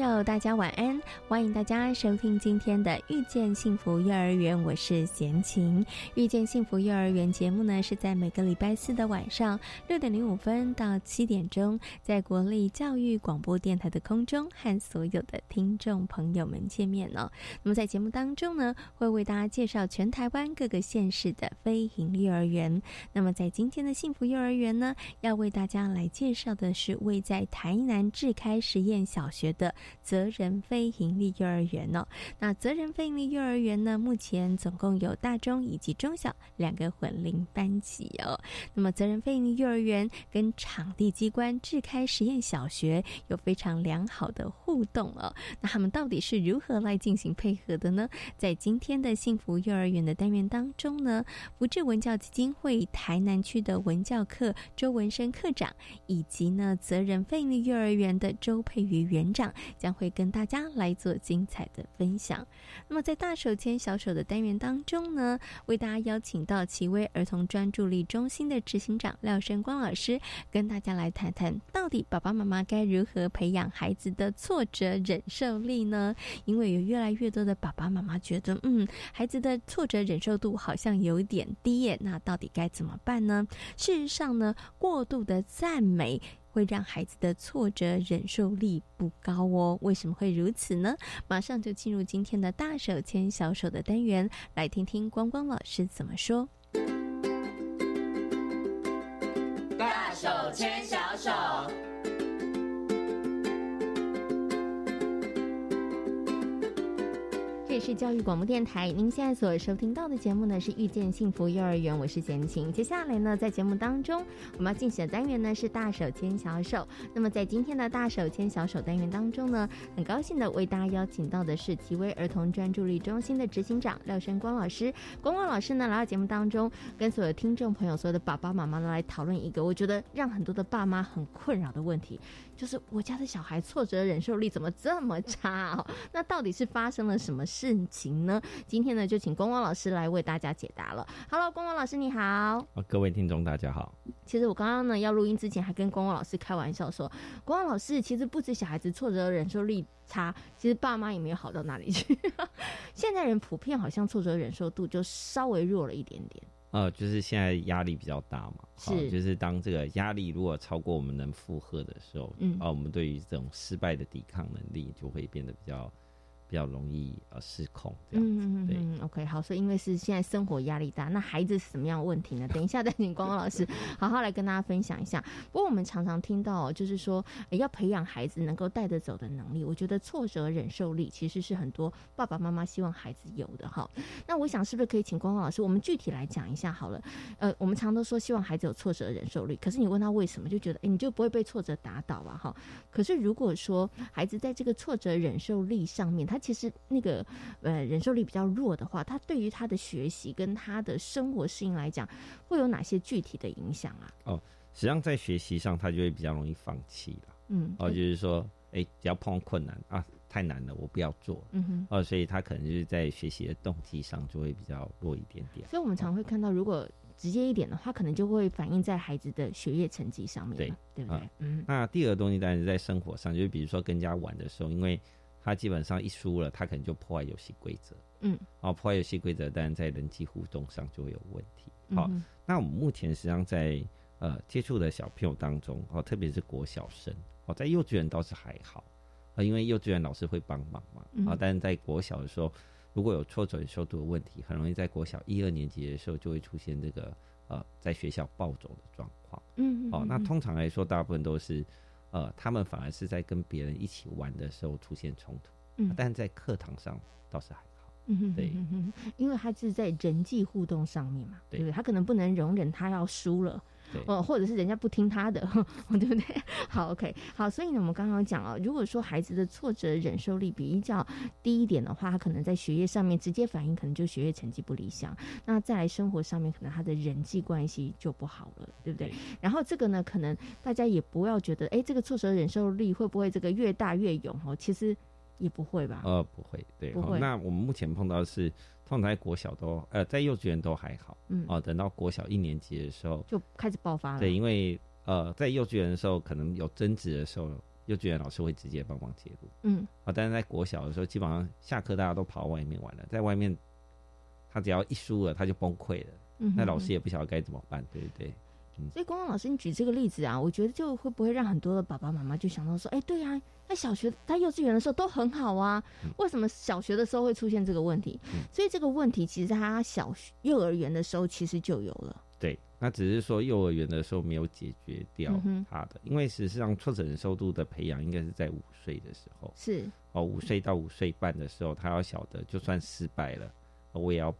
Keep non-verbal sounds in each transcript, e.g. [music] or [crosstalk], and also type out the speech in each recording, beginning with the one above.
大家晚安，欢迎大家收听今天的《遇见幸福幼儿园》，我是贤琴。《遇见幸福幼儿园》节目呢是在每个礼拜四的晚上六点零五分到七点钟，在国立教育广播电台的空中和所有的听众朋友们见面哦。那么在节目当中呢，会为大家介绍全台湾各个县市的非营利幼儿园。那么在今天的幸福幼儿园呢，要为大家来介绍的是位在台南智开实验小学的。责任非营利幼儿园哦，那责任非营利幼儿园呢，目前总共有大中以及中小两个混龄班级哦。那么责任非营利幼儿园跟场地机关智开实验小学有非常良好的互动哦。那他们到底是如何来进行配合的呢？在今天的幸福幼儿园的单元当中呢，福智文教基金会台南区的文教课周文生课长，以及呢责任非营利幼儿园的周佩瑜园长将。会跟大家来做精彩的分享。那么，在大手牵小手的单元当中呢，为大家邀请到奇威儿童专注力中心的执行长廖生光老师，跟大家来谈谈，到底爸爸妈妈该如何培养孩子的挫折忍受力呢？因为有越来越多的爸爸妈妈觉得，嗯，孩子的挫折忍受度好像有点低耶，那到底该怎么办呢？事实上呢，过度的赞美。会让孩子的挫折忍受力不高哦。为什么会如此呢？马上就进入今天的大手牵小手的单元，来听听光光老师怎么说。大手牵小手。教育广播电台，您现在所收听到的节目呢是《遇见幸福幼儿园》，我是贤琴。接下来呢，在节目当中，我们要进行的单元呢是“大手牵小手”。那么在今天的“大手牵小手”单元当中呢，很高兴的为大家邀请到的是奇威儿童专注力中心的执行长廖生光老师。光光老师呢来到节目当中，跟所有听众朋友、所有的爸爸妈妈呢来讨论一个我觉得让很多的爸妈很困扰的问题，就是我家的小孩挫折忍受力怎么这么差哦？那到底是发生了什么事？情呢？今天呢，就请光光老师来为大家解答了。Hello，光光老师你好。各位听众大家好。其实我刚刚呢要录音之前，还跟光光老师开玩笑说，光光老师其实不止小孩子挫折忍受力差，其实爸妈也没有好到哪里去。[laughs] 现在人普遍好像挫折忍受度就稍微弱了一点点。呃，就是现在压力比较大嘛，是，就是当这个压力如果超过我们能负荷的时候，嗯，啊，我们对于这种失败的抵抗能力就会变得比较。比较容易呃失控这样子，对，OK，好，所以因为是现在生活压力大，那孩子是什么样的问题呢？[laughs] 等一下再请光光老师 [laughs] 好好来跟大家分享一下。不过我们常常听到，就是说要培养孩子能够带得走的能力，我觉得挫折忍受力其实是很多爸爸妈妈希望孩子有的哈。那我想是不是可以请光光老师，我们具体来讲一下好了？呃，我们常都说希望孩子有挫折忍受力，可是你问他为什么，就觉得哎，你就不会被挫折打倒啊哈？可是如果说孩子在这个挫折忍受力上面，他其实那个呃忍受力比较弱的话，他对于他的学习跟他的生活适应来讲，会有哪些具体的影响啊？哦，实际上在学习上，他就会比较容易放弃了。嗯，哦，就是说，哎，只要碰到困难啊，太难了，我不要做。嗯哼，哦，所以他可能就是在学习的动机上就会比较弱一点点。所以我们常会看到，如果直接一点的话，可能就会反映在孩子的学业成绩上面，对对不对？嗯，那第二个东西当然是在生活上，就是比如说跟人家玩的时候，因为。他基本上一输了，他可能就破坏游戏规则。嗯，哦，破坏游戏规则，当然在人际互动上就会有问题。好，那我们目前实际上在呃接触的小朋友当中，哦，特别是国小生，哦，在幼稚园倒是还好，啊，因为幼稚园老师会帮忙嘛。啊，但是在国小的时候，如果有挫折受度的问题，很容易在国小一二年级的时候就会出现这个呃在学校暴走的状况。嗯，哦，那通常来说，大部分都是。呃，他们反而是在跟别人一起玩的时候出现冲突，嗯，但在课堂上倒是还好，嗯，对，因为他是在人际互动上面嘛，对不对？他可能不能容忍他要输了。哦，或者是人家不听他的，[laughs] 对不对？[laughs] 好，OK，好，所以呢，我们刚刚讲啊，如果说孩子的挫折忍受力比较低一点的话，他可能在学业上面直接反应，可能就学业成绩不理想。那再来生活上面，可能他的人际关系就不好了，对不对？然后这个呢，可能大家也不要觉得，哎，这个挫折忍受力会不会这个越大越勇？哦，其实也不会吧？呃，不会，对，不会。那我们目前碰到的是。放在国小都呃，在幼稚园都还好，嗯，哦，等到国小一年级的时候就开始爆发了。对，因为呃，在幼稚园的时候可能有争执的时候，幼稚园老师会直接帮忙介入，嗯，啊，但是在国小的时候，基本上下课大家都跑外面玩了，在外面他只要一输了他就崩溃了，嗯，那老师也不晓得该怎么办，对不对？所以，光光老师，你举这个例子啊，我觉得就会不会让很多的爸爸妈妈就想到说，哎，对呀，在小学、在幼稚园的时候都很好啊，为什么小学的时候会出现这个问题？所以这个问题其实他小学、幼儿园的时候其实就有了。对，那只是说幼儿园的时候没有解决掉他的，因为事实上挫折忍受度的培养应该是在五岁的时候。是哦，五岁到五岁半的时候，他要晓得，就算失败了，我也要。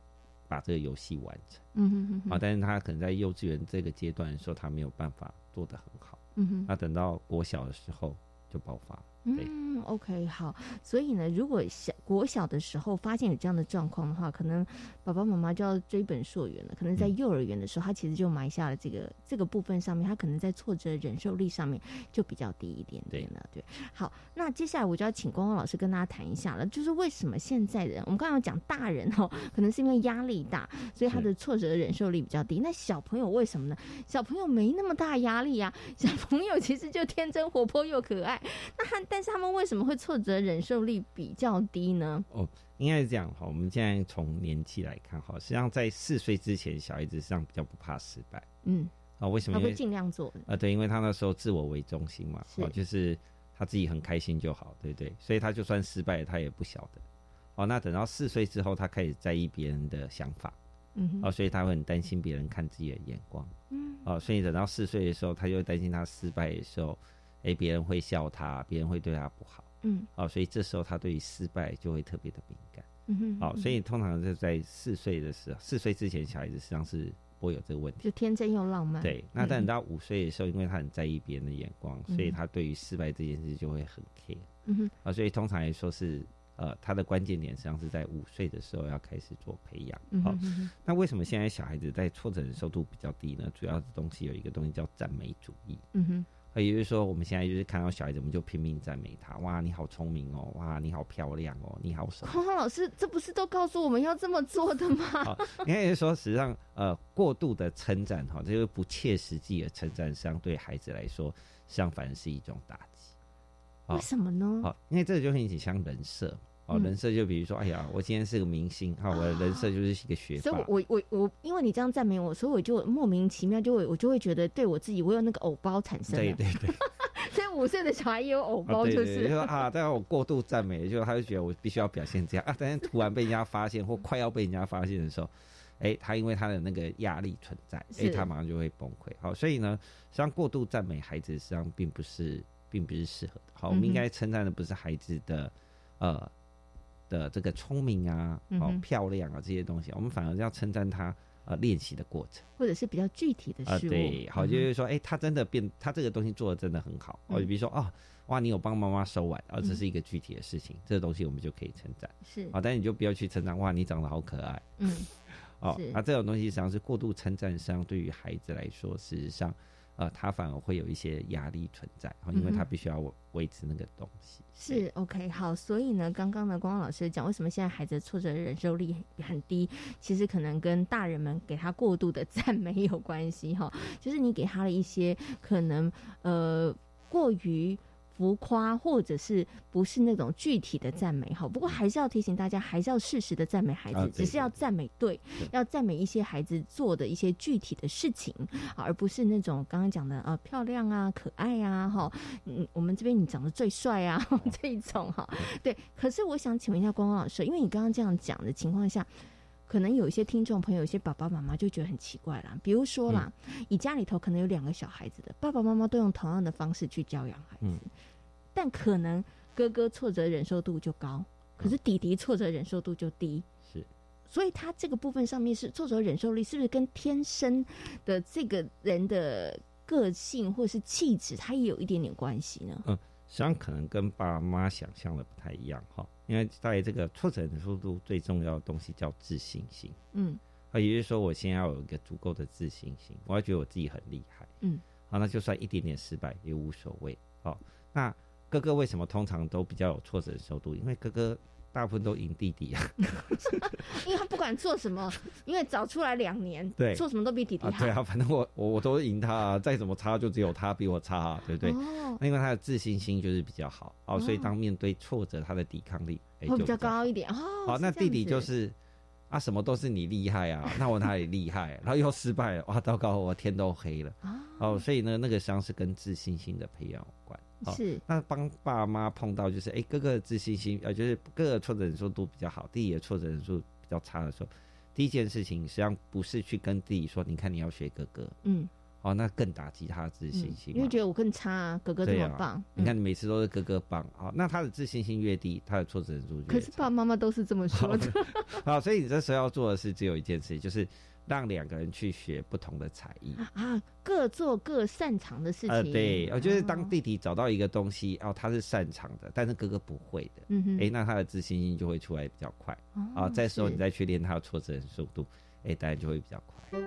把这个游戏完成，嗯哼哼，啊，但是他可能在幼稚园这个阶段的时候，他没有办法做得很好，嗯哼，那等到国小的时候就爆发。嗯，OK，好。所以呢，如果小国小的时候发现有这样的状况的话，可能爸爸妈妈就要追本溯源了。可能在幼儿园的时候，他其实就埋下了这个这个部分上面，他可能在挫折忍受力上面就比较低一点点了。对，好，那接下来我就要请光光老师跟大家谈一下了，就是为什么现在人，我们刚刚讲大人哦，可能是因为压力大，所以他的挫折忍受力比较低。那小朋友为什么呢？小朋友没那么大压力呀，小朋友其实就天真活泼又可爱。那他。但是他们为什么会挫折忍受力比较低呢？哦，应该是这样哈。我们现在从年纪来看哈，实际上在四岁之前，小孩子实际上比较不怕失败。嗯，啊，为什么？他会尽量做。啊，对，因为他那时候自我为中心嘛，哦，就是他自己很开心就好，对不对？所以他就算失败，他也不晓得。哦，那等到四岁之后，他开始在意别人的想法。嗯，哦，所以他会很担心别人看自己的眼光。嗯，哦，所以等到四岁的时候，他就会担心他失败的时候。哎，别人会笑他，别人会对他不好，嗯，好，所以这时候他对于失败就会特别的敏感，嗯哼，好，所以通常是在四岁的时候，四岁之前小孩子实际上是不会有这个问题，就天真又浪漫。对，那等到五岁的时候，因为他很在意别人的眼光，所以他对于失败这件事就会很 care，嗯哼，啊，所以通常来说是，呃，他的关键点实际上是在五岁的时候要开始做培养，好，那为什么现在小孩子在挫折忍受度比较低呢？主要的东西有一个东西叫赞美主义，嗯哼。也就是说，我们现在就是看到小孩子，我们就拼命赞美他。哇，你好聪明哦！哇，你好漂亮哦！你好什么？[laughs] 老师，这不是都告诉我们要这么做的吗？[laughs] 应该是说，实际上，呃，过度的称赞哈，这个不切实际的称赞，实际上对孩子来说，相反是一种打击。为什么呢？好，因为这个就很像人设。哦，人设就比如说，哎呀，我今天是个明星，哈，我的人设就是一个学霸。所以，我我我我，因为你这样赞美我，所以我就莫名其妙就会，我就会觉得对我自己，我有那个偶包产生。对对对。[laughs] 所以五岁的小孩也有偶包，就是说啊，但是我过度赞美，就他就觉得我必须要表现这样啊。但是突然被人家发现或快要被人家发现的时候，哎，他因为他的那个压力存在，哎，他马上就会崩溃。好，所以呢，实际上过度赞美孩子，实际上并不是，并不是适合的。好，我们应该称赞的不是孩子的，呃。的这个聪明啊，哦漂亮啊这些东西，我们反而要称赞他呃练习的过程，或者是比较具体的事物。对，好，就是说，哎，他真的变，他这个东西做的真的很好。哦，比如说，哦，哇，你有帮妈妈收碗，啊，这是一个具体的事情，这个东西我们就可以称赞。是，啊，但你就不要去称赞，哇，你长得好可爱。嗯，哦，那这种东西实际上是过度称赞，实际上对于孩子来说，事实上。呃，他反而会有一些压力存在，因为他必须要维持那个东西。是 OK，好，所以呢，刚刚呢，光光老师讲，为什么现在孩子挫折忍受力很低？其实可能跟大人们给他过度的 [laughs] 赞美有关系哈，就是你给他的一些可能呃过于。浮夸或者是不是那种具体的赞美哈？不过还是要提醒大家，还是要适时的赞美孩子，只是要赞美对，要赞美一些孩子做的一些具体的事情，而不是那种刚刚讲的呃漂亮啊、可爱啊哈。嗯，我们这边你长得最帅啊 [laughs] 这一种哈。对，可是我想请问一下光光老师，因为你刚刚这样讲的情况下。可能有一些听众朋友，有些爸爸妈妈就觉得很奇怪啦。比如说啦，你家里头可能有两个小孩子的，爸爸妈妈都用同样的方式去教养孩子，但可能哥哥挫折忍受度就高，可是弟弟挫折忍受度就低。是，所以他这个部分上面是挫折忍受力，是不是跟天生的这个人的个性或是气质，他也有一点点关系呢？嗯，实际上可能跟爸妈想象的不太一样哈，因为在这个挫折忍受度最重要的东西叫自信心。嗯。啊，也就是说，我先要有一个足够的自信心，我要觉得我自己很厉害。嗯，好，那就算一点点失败也无所谓。好，那哥哥为什么通常都比较有挫折速度？因为哥哥大部分都赢弟弟啊。[laughs] 因为他不管做什么，因为早出来两年，对，做什么都比弟弟好。对啊，反正我我我都赢他，啊，再怎么差就只有他比我差，啊对不对？哦。那因为他的自信心就是比较好，哦，所以当面对挫折，他的抵抗力会比较高一点。哦。好，那弟弟就是。啊，什么都是你厉害啊！[laughs] 那我哪里厉害？然后又失败了，哇，糟糕，我天都黑了。哦，所以呢，那个伤是跟自信心的培养有关。是。那帮爸妈碰到就是，哎，哥哥的自信心，呃，就是哥哥挫折忍受度比较好，弟弟的挫折忍受比较差的时候，第一件事情实际上不是去跟弟弟说，你看你要学哥哥。嗯。哦，那更打击他的自信心，因为觉得我更差，啊哥哥这么棒。你看，你每次都是哥哥棒，哦，那他的自信心越低，他的挫折度可是爸爸妈妈都是这么说的。好，所以你这时候要做的是只有一件事，就是让两个人去学不同的才艺啊，各做各擅长的事情。呃，对，我觉得当弟弟找到一个东西，哦，他是擅长的，但是哥哥不会的，嗯哼，哎，那他的自信心就会出来比较快。啊，这时候你再去练他的挫折速度，哎，当然就会比较快。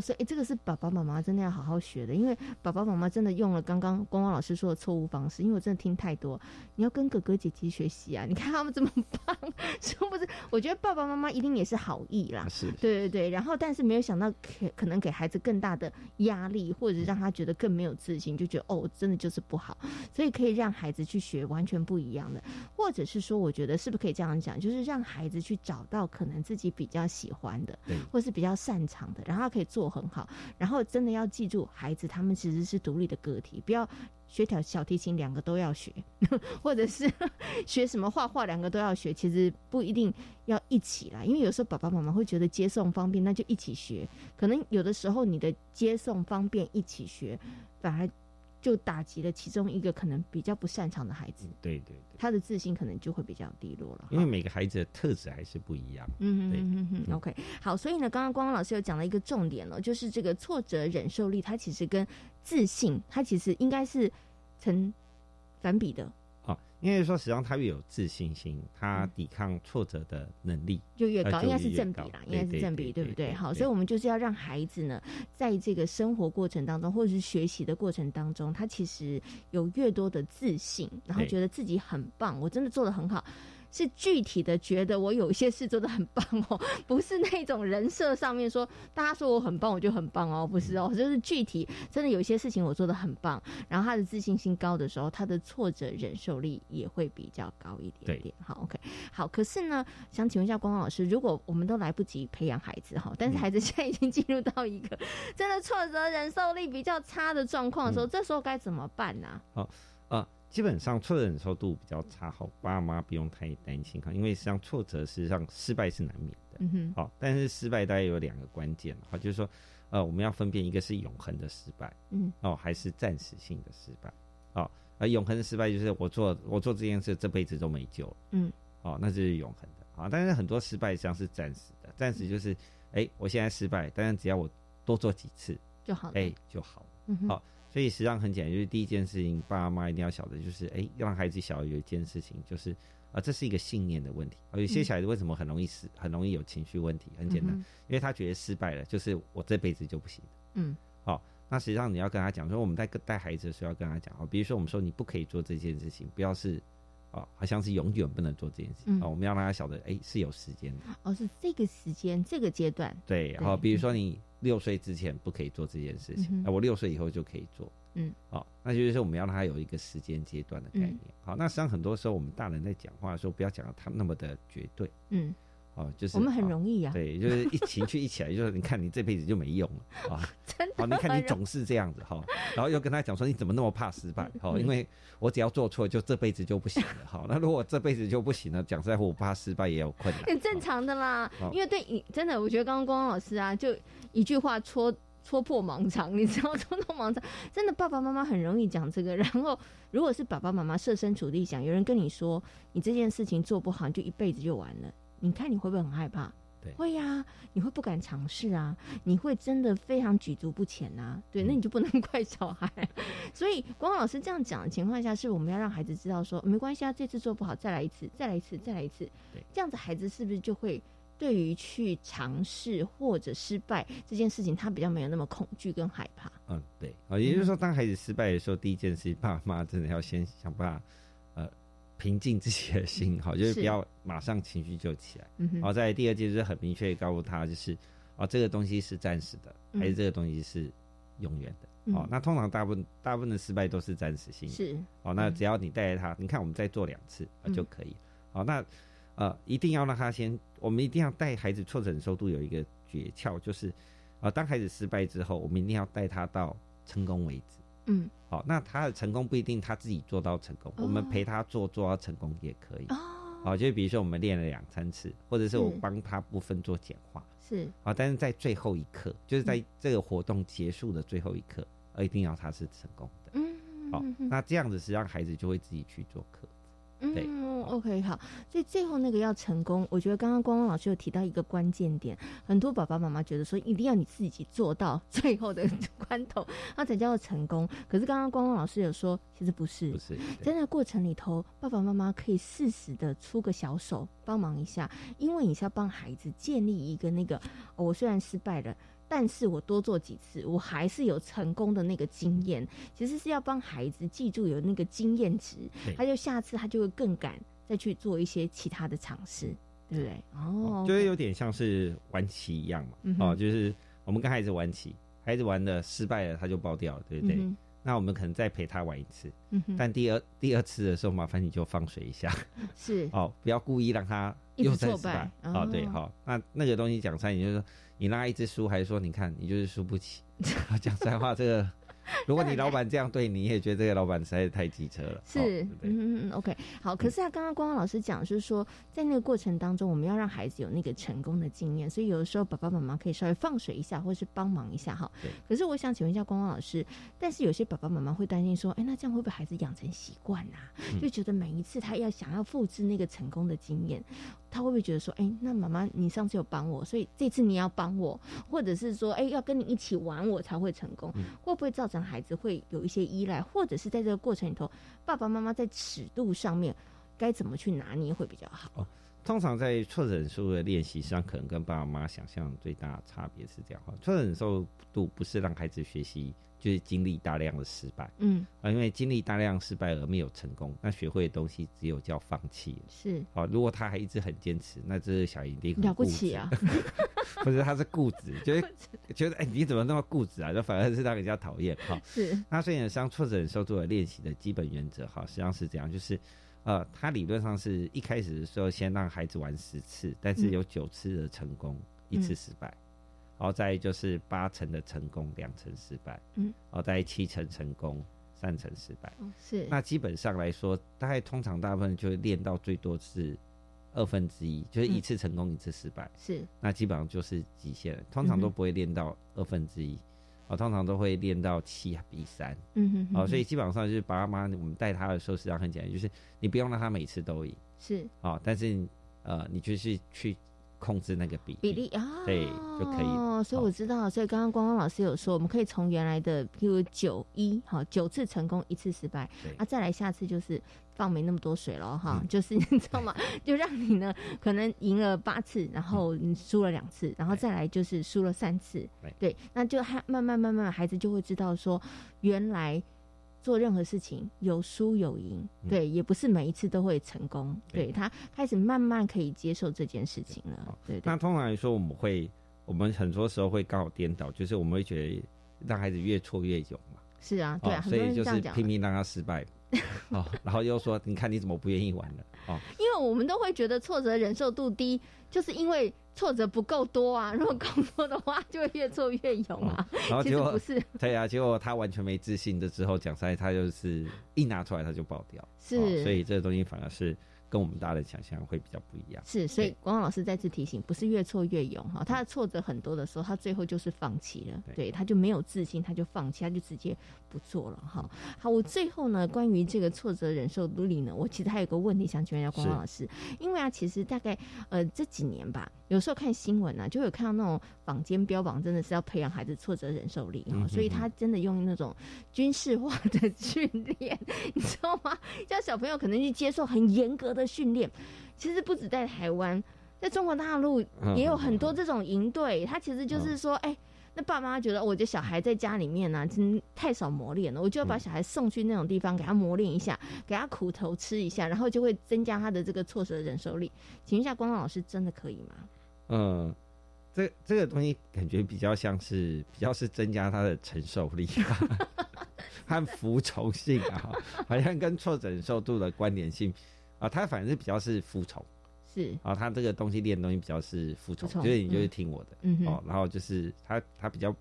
所以，这个是爸爸妈妈真的要好好学的，因为爸爸妈妈真的用了刚刚光光老师说的错误方式。因为我真的听太多，你要跟哥哥姐姐学习啊！你看他们这么棒，[laughs] 是不是？我觉得爸爸妈妈一定也是好意啦，是对对对。然后，但是没有想到，可可能给孩子更大的压力，或者让他觉得更没有自信，就觉得哦，真的就是不好。所以可以让孩子去学完全不一样的，或者是说，我觉得是不是可以这样讲，就是让孩子去找到可能自己比较喜欢的，或是比较擅长的，然后他可以做。都很好，然后真的要记住，孩子他们其实是独立的个体，不要学条小提琴两个都要学，[laughs] 或者是 [laughs] 学什么画画两个都要学，其实不一定要一起来，因为有时候爸爸妈妈会觉得接送方便，那就一起学，可能有的时候你的接送方便一起学，反而。就打击了其中一个可能比较不擅长的孩子，对对对，他的自信可能就会比较低落了。因为每个孩子的特质还是不一样。嗯嗯嗯嗯。OK，好，所以呢，刚刚光光老师有讲了一个重点了，就是这个挫折忍受力，它其实跟自信，它其实应该是成反比的。因为说，实际上他越有自信心，他抵抗挫折的能力就越高，应该是正比啦，应该是正比，对不对？好，所以我们就是要让孩子呢，在这个生活过程当中，或者是学习的过程当中，他其实有越多的自信，然后觉得自己很棒，我真的做的很好。是具体的觉得我有一些事做的很棒哦，不是那种人设上面说大家说我很棒我就很棒哦，不是哦，就是具体真的有一些事情我做的很棒，然后他的自信心高的时候，他的挫折忍受力也会比较高一点点。好，OK，好。可是呢，想请问一下光光老师，如果我们都来不及培养孩子哈，但是孩子现在已经进入到一个真的挫折忍受力比较差的状况的时候，这时候该怎么办呢？基本上挫折忍受度比较差，好，爸妈不用太担心哈，因为实际上挫折实际上失败是难免的，嗯哼，好，但是失败大概有两个关键哈，就是说，呃，我们要分辨一个是永恒的失败，嗯，哦，还是暂时性的失败，哦，而永恒的失败就是我做我做这件事这辈子都没救了，嗯，哦，那就是永恒的，啊，但是很多失败实际上是暂时的，暂时就是，哎，我现在失败，但是只要我多做几次就好了，哎，就好，嗯好。所以实际上很简单，就是第一件事情，爸爸妈妈一定要晓得，就是哎，让孩子晓得有一件事情，就是啊，这是一个信念的问题。有些小孩子为什么很容易失，很容易有情绪问题？很简单，因为他觉得失败了，就是我这辈子就不行。嗯，好，那实际上你要跟他讲说，我们在带孩子的时候要跟他讲哦，比如说我们说你不可以做这件事情，不要是啊，好像是永远不能做这件事情哦，我们要让他晓得，哎，是有时间的。哦，是这个时间，这个阶段。对，好，比如说你。六岁之前不可以做这件事情，那我六岁以后就可以做。嗯，好，那就是说我们要让他有一个时间阶段的概念。好，那实际上很多时候我们大人在讲话的时候，不要讲的他那么的绝对。嗯。哦，就是我们很容易呀，对，就是一情绪一起来，就是你看你这辈子就没用了啊，[laughs] 真的，哦，你看你总是这样子哈，然后又跟他讲说你怎么那么怕失败，哦，因为我只要做错就这辈子就不行了，好，那如果这辈子就不行了，讲实在话，我怕失败也有困难，很正常的啦，因为对你真的，我觉得刚刚光光老师啊，就一句话戳戳破盲肠，你知道戳破盲肠，真的爸爸妈妈很容易讲这个，然后如果是爸爸妈妈设身处地想，有人跟你说你这件事情做不好，就一辈子就完了，你看你会不会很害怕？会呀，你会不敢尝试啊？你会真的非常举足不前啊？对，那你就不能 [laughs] 怪小孩。所以光老师这样讲的情况下，是我们要让孩子知道说，没关系啊，这次做不好，再来一次，再来一次，再来一次。这样子孩子是不是就会对于去尝试或者失败这件事情，他比较没有那么恐惧跟害怕？嗯，对啊，也就是说，当孩子失败的时候，第一件事，爸妈真的要先想办法。平静自己的心，好，就是不要马上情绪就起来。然后在第二季就是很明确告诉他，就是哦，这个东西是暂时的，还是这个东西是永远的？哦，那通常大部分大部分的失败都是暂时性的。是哦，那只要你带着他，你看我们再做两次啊就可以。好，那呃，一定要让他先，我们一定要带孩子挫折忍受度有一个诀窍，就是啊，当孩子失败之后，我们一定要带他到成功为止。嗯，好，那他的成功不一定他自己做到成功，我们陪他做做到成功也可以。哦，好，就比如说我们练了两三次，或者是我帮他部分做简化，是，好，但是在最后一刻，就是在这个活动结束的最后一刻，一定要他是成功的。嗯，好，那这样子实际上孩子就会自己去做课。嗯，OK，好，所以最后那个要成功，我觉得刚刚光光老师有提到一个关键点，很多爸爸妈妈觉得说一定要你自己做到最后的 [laughs] 关头，那才叫做成功。可是刚刚光光老师有说，其实不是，不是在那个过程里头，爸爸妈妈可以适时的出个小手帮忙一下，因为你是要帮孩子建立一个那个，我虽然失败了。但是我多做几次，我还是有成功的那个经验。其实是要帮孩子记住有那个经验值，他就下次他就会更敢再去做一些其他的尝试，对不对？哦，就是有点像是玩棋一样嘛。哦，就是我们跟孩子玩棋，孩子玩的失败了，他就爆掉了，对不对？那我们可能再陪他玩一次，嗯但第二第二次的时候，麻烦你就放水一下，[laughs] 是哦，不要故意让他又再失败。哦，对，好，那那个东西讲出来，你就说。你拉一只输，还是说你看你就是输不起？[laughs] 讲实话，这个。[laughs] 如果你老板这样对你，也觉得这个老板实在是太机车了。是，嗯嗯嗯，OK，好。可是啊刚刚光光老师讲，就是说在那个过程当中，我们要让孩子有那个成功的经验，所以有的时候爸爸妈妈可以稍微放水一下，或者是帮忙一下哈。可是我想请问一下光光老师，但是有些爸爸妈妈会担心说，哎，那这样会不会孩子养成习惯啊？就觉得每一次他要想要复制那个成功的经验，他会不会觉得说，哎，那妈妈你上次有帮我，所以这次你要帮我，或者是说，哎，要跟你一起玩我才会成功，会不会造成？让孩子会有一些依赖，或者是在这个过程里头，爸爸妈妈在尺度上面该怎么去拿捏会比较好？通常在挫折忍受的练习上，可能跟爸爸妈妈想象最大的差别是这样哈。挫折忍受度不是让孩子学习。就是经历大量的失败，嗯啊，因为经历大量失败而没有成功，那学会的东西只有叫放弃。是，好，如果他还一直很坚持，那这小一定了不起啊！[laughs] 不是，他是固执，觉得觉得哎，你怎么那么固执啊？就反而是让人家讨厌哈。是，那所以呢，像挫折忍受度的练习的基本原则哈，实际上是这样，就是呃，他理论上是一开始的时候先让孩子玩十次，但是有九次的成功，一次失败。然后再就是八成的成功，两成失败。嗯，然后再七成成功，三成失败。是。那基本上来说，大概通常大部分就会练到最多是二分之一，就是一次成功一次失败。是。那基本上就是极限了，通常都不会练到二分之一，啊，通常都会练到七比三。嗯哼。哦，所以基本上就是爸妈我们带他的时候，实际上很简单，就是你不用让他每次都赢。是。啊，但是呃，你就是去。控制那个比比例啊，对就可以哦。所以我知道，所以刚刚光光老师有说，我们可以从原来的，譬如九一，好九次成功，一次失败，啊，再来下次就是放没那么多水了哈，就是 [laughs] 你知道吗？就让你呢可能赢了八次，然后你输了两次，然后再来就是输了三次，对，那就还慢慢慢慢孩子就会知道说原来。做任何事情有输有赢，对，也不是每一次都会成功。对他开始慢慢可以接受这件事情了。对，那通常来说，我们会，我们很多时候会刚好颠倒，就是我们会觉得让孩子越挫越勇嘛。是啊，对啊，所以就是拼命让他失败。[laughs] 哦，然后又说，你看你怎么不愿意玩了？哦，因为我们都会觉得挫折忍受度低，就是因为挫折不够多啊。如果够多的话，就会越挫越勇啊。然后结果不是，[laughs] 对啊，结果他完全没自信的之后讲出来，他就是一拿出来他就爆掉。是，所以这个东西反而是。跟我们大家的想象会比较不一样，是，所以光老师再次提醒，不是越挫越勇哈，他的挫折很多的时候，他最后就是放弃了，对，他就没有自信，他就放弃，他就直接不做了哈。好，我最后呢，关于这个挫折忍受力呢，我其实还有个问题想请问一下光老师，因为啊，其实大概呃这几年吧，有时候看新闻呢，就有看到那种坊间标榜真的是要培养孩子挫折忍受力哈，所以他真的用那种军事化的 [laughs] 训练，你知道吗？叫小朋友可能去接受很严格的。训练其实不止在台湾，在中国大陆也有很多这种营队。他其实就是说，哎，那爸妈觉得我的小孩在家里面呢，真太少磨练了，我就要把小孩送去那种地方，给他磨练一下，给他苦头吃一下，然后就会增加他的这个挫折忍受力。请问一下，光光老师，真的可以吗？嗯，这这个东西感觉比较像是比较是增加他的承受力啊 [laughs] 和服从性啊，好像跟挫折忍受度的关联性。啊，他反正是比较是服从，是。啊，他这个东西练的东西比较是服从，就是你就是听我的，嗯哦，然后就是他他比较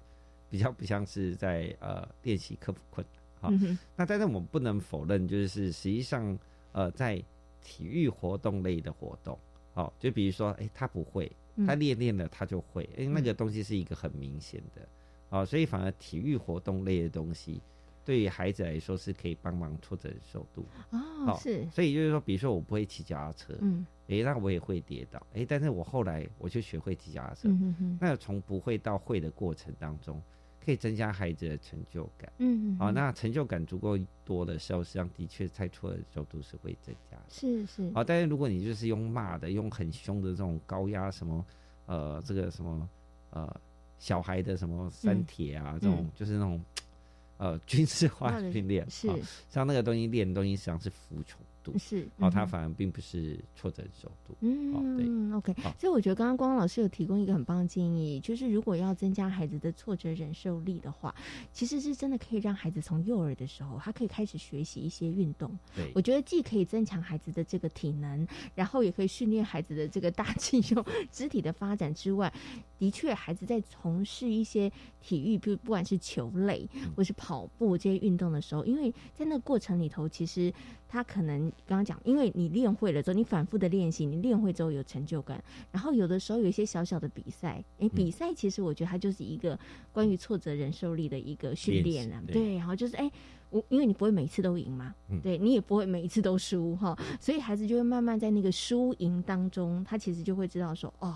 比较不像是在呃练习克服困难，好，那但是我们不能否认，就是实际上呃在体育活动类的活动，哦，就比如说哎他不会，他练练了他就会，因为那个东西是一个很明显的，哦，所以反而体育活动类的东西。对于孩子来说是可以帮忙挫折的受度哦，是，所以就是说，比如说我不会骑脚踏车，嗯，哎，那我也会跌倒，哎，但是我后来我就学会骑脚踏车，嗯哼那从不会到会的过程当中，可以增加孩子的成就感，嗯嗯，好，那成就感足够多的时候，实际上的确在挫折忍受度是会增加的，是是，好，但是如果你就是用骂的，用很凶的这种高压什么，呃，这个什么，呃，小孩的什么三铁啊，这种就是那种。呃，[laughs] 军事化训练是像那个东西练的东西，实际上是服从度是，哦，他反而并不是挫折受度。嗯，对，OK。所以我觉得刚刚光光老师有提供一个很棒的建议，就是如果要增加孩子的挫折忍受力的话，其实是真的可以让孩子从幼儿的时候，他可以开始学习一些运动。对，我觉得既可以增强孩子的这个体能，然后也可以训练孩子的这个大肌肉、肢体的发展之外。的确，孩子在从事一些体育，不不管是球类或是跑步这些运动的时候，因为在那个过程里头，其实他可能刚刚讲，因为你练会了之后，你反复的练习，你练会之后有成就感，然后有的时候有一些小小的比赛，哎，比赛其实我觉得它就是一个关于挫折忍受力的一个训练啊，对，然后就是哎，我因为你不会每次都赢嘛，对你也不会每一次都输哈，所以孩子就会慢慢在那个输赢当中，他其实就会知道说，哦。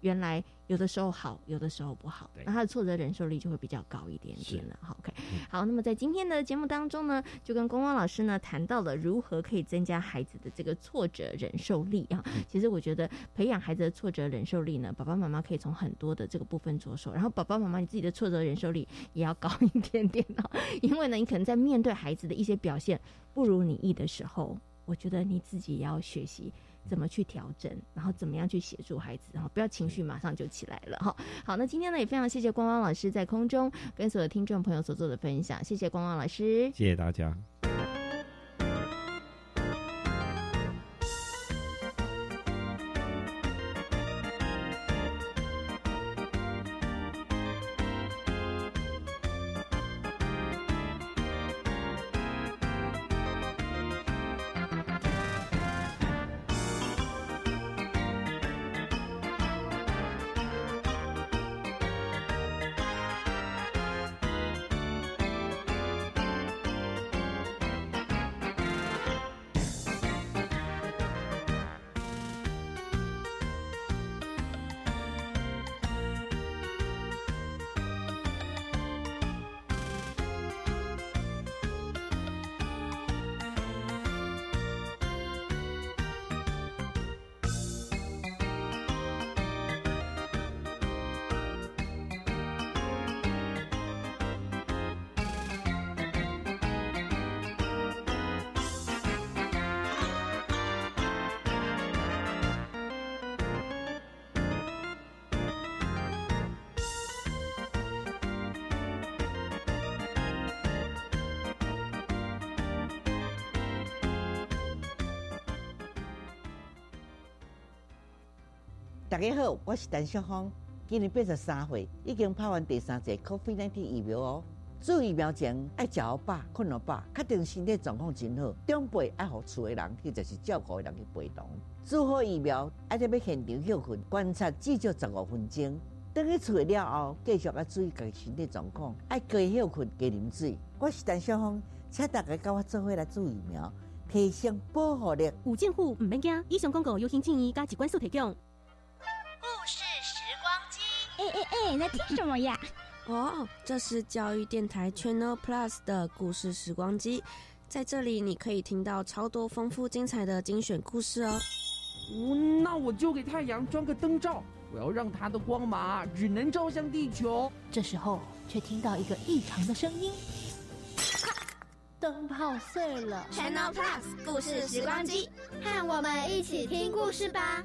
原来有的时候好，有的时候不好，那他的挫折忍受力就会比较高一点点了。好，OK，好，那么在今天的节目当中呢，就跟光光老师呢谈到了如何可以增加孩子的这个挫折忍受力啊。其实我觉得培养孩子的挫折忍受力呢，爸爸妈妈可以从很多的这个部分着手，然后爸爸妈妈你自己的挫折忍受力也要高一点点哦，[laughs] 因为呢，你可能在面对孩子的一些表现不如你意的时候，我觉得你自己也要学习。怎么去调整，然后怎么样去协助孩子，然后不要情绪马上就起来了哈。好，那今天呢也非常谢谢光光老师在空中跟所有听众朋友所做的分享，谢谢光光老师，谢谢大家。大家好，我是陈小芳，今年八十三岁，已经拍完第三剂 COVID-19 疫苗哦。做疫苗前爱食好饱、困好饱，确定身体状况真好。长辈爱互厝的人，或者是照顾的人去陪同。做好疫苗，爱在要现场休困，观察至少十五分钟。等去厝了后，继续要注意家己身体状况，爱加休困、加啉水。我是陈小芳，请大家跟我做伙来做疫苗，提升保护力。有政府唔免惊，以上广告由行建议加机关所提供。哎哎哎，在听什么呀？[laughs] 哦，这是教育电台 Channel Plus 的故事时光机，在这里你可以听到超多丰富精彩的精选故事哦。嗯，那我就给太阳装个灯罩，我要让它的光芒只能照向地球。这时候却听到一个异常的声音，灯泡碎了。Channel Plus 故事时光机，和我们一起听故事吧。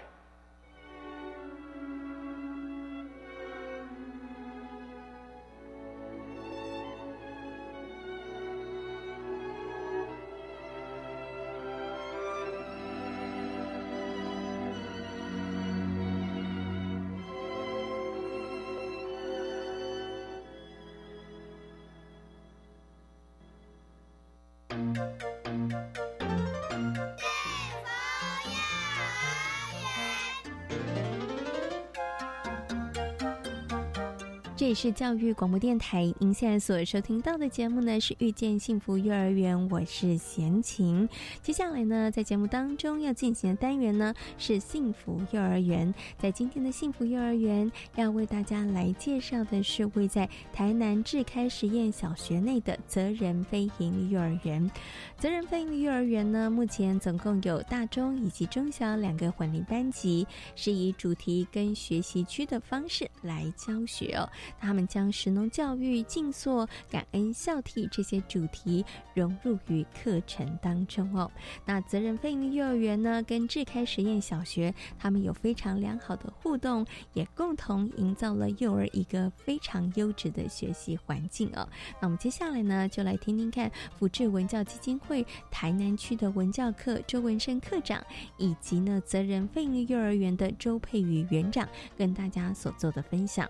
是教育广播电台，您现在所收听到的节目呢是遇见幸福幼儿园，我是贤琴。接下来呢，在节目当中要进行的单元呢是幸福幼儿园。在今天的幸福幼儿园，要为大家来介绍的是位在台南智开实验小学内的责任非营幼儿园。责任非营利幼儿园呢，目前总共有大中以及中小两个混龄班级，是以主题跟学习区的方式来教学哦。他们将神农教育、静坐、感恩、孝悌这些主题融入于课程当中哦。那责任非营利幼儿园呢，跟智开实验小学，他们有非常良好的互动，也共同营造了幼儿一个非常优质的学习环境哦。那我们接下来呢，就来听听看福智文教基金会台南区的文教课周文生课长，以及呢责任非营利幼儿园的周佩宇园长跟大家所做的分享。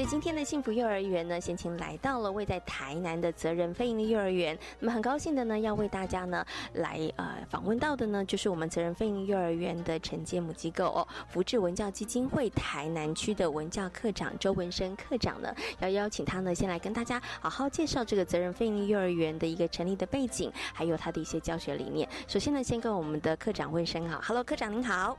在今天的幸福幼儿园呢，先请来到了位在台南的责任非营利幼儿园。那么很高兴的呢，要为大家呢来呃访问到的呢，就是我们责任非营利幼儿园的承接母机构哦，福智文教基金会台南区的文教课长周文生课长呢，要邀请他呢先来跟大家好好介绍这个责任非营利幼儿园的一个成立的背景，还有他的一些教学理念。首先呢，先跟我们的课长问声好，Hello，课长您好。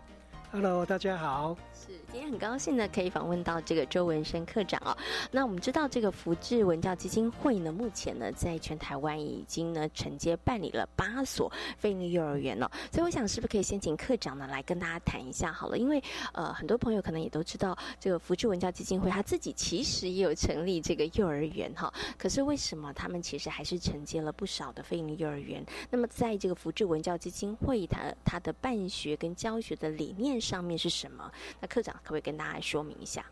Hello，大家好。是，今天很高兴呢，可以访问到这个周文生课长哦。那我们知道，这个福智文教基金会呢，目前呢，在全台湾已经呢承接办理了八所非营利幼儿园哦。所以我想，是不是可以先请课长呢来跟大家谈一下好了？因为呃，很多朋友可能也都知道，这个福智文教基金会他自己其实也有成立这个幼儿园哈。可是为什么他们其实还是承接了不少的非营利幼儿园？那么在这个福智文教基金会，它它的办学跟教学的理念。上面是什么？那课长可不可以跟大家说明一下？